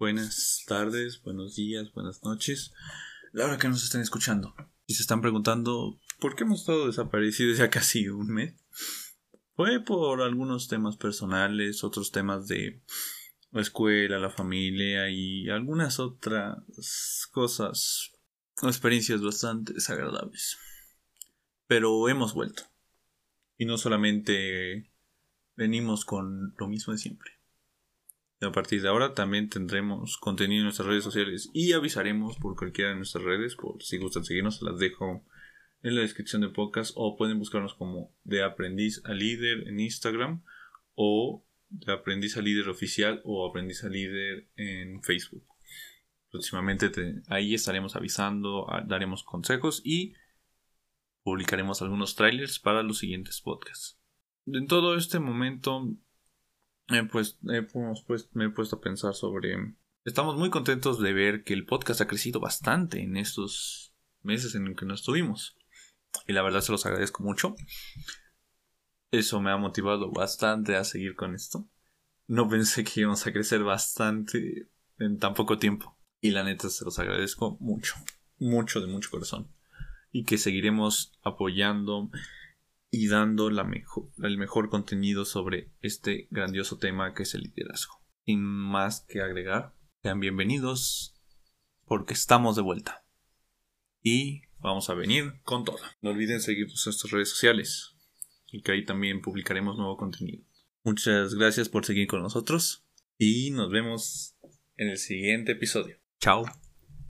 Buenas tardes, buenos días, buenas noches. La hora que nos estén escuchando. Y se están preguntando por qué hemos estado desaparecidos ya casi un mes. Fue por algunos temas personales, otros temas de la escuela, la familia y algunas otras cosas, experiencias bastante desagradables. Pero hemos vuelto. Y no solamente venimos con lo mismo de siempre. A partir de ahora también tendremos contenido en nuestras redes sociales y avisaremos por cualquiera de nuestras redes. Por si gustan seguirnos, las dejo en la descripción de podcast o pueden buscarnos como de aprendiz a líder en Instagram o de aprendiz a líder oficial o aprendiz a líder en Facebook. Próximamente ahí estaremos avisando, daremos consejos y publicaremos algunos trailers para los siguientes podcasts. En todo este momento pues, pues, me he puesto a pensar sobre... Estamos muy contentos de ver que el podcast ha crecido bastante en estos meses en los que no estuvimos. Y la verdad se los agradezco mucho. Eso me ha motivado bastante a seguir con esto. No pensé que íbamos a crecer bastante en tan poco tiempo. Y la neta se los agradezco mucho. Mucho de mucho corazón. Y que seguiremos apoyando y dando el mejor contenido sobre este grandioso tema que es el liderazgo. Sin más que agregar, sean bienvenidos porque estamos de vuelta. Y vamos a venir con todo. No olviden seguirnos en nuestras redes sociales y que ahí también publicaremos nuevo contenido. Muchas gracias por seguir con nosotros y nos vemos en el siguiente episodio. Chao.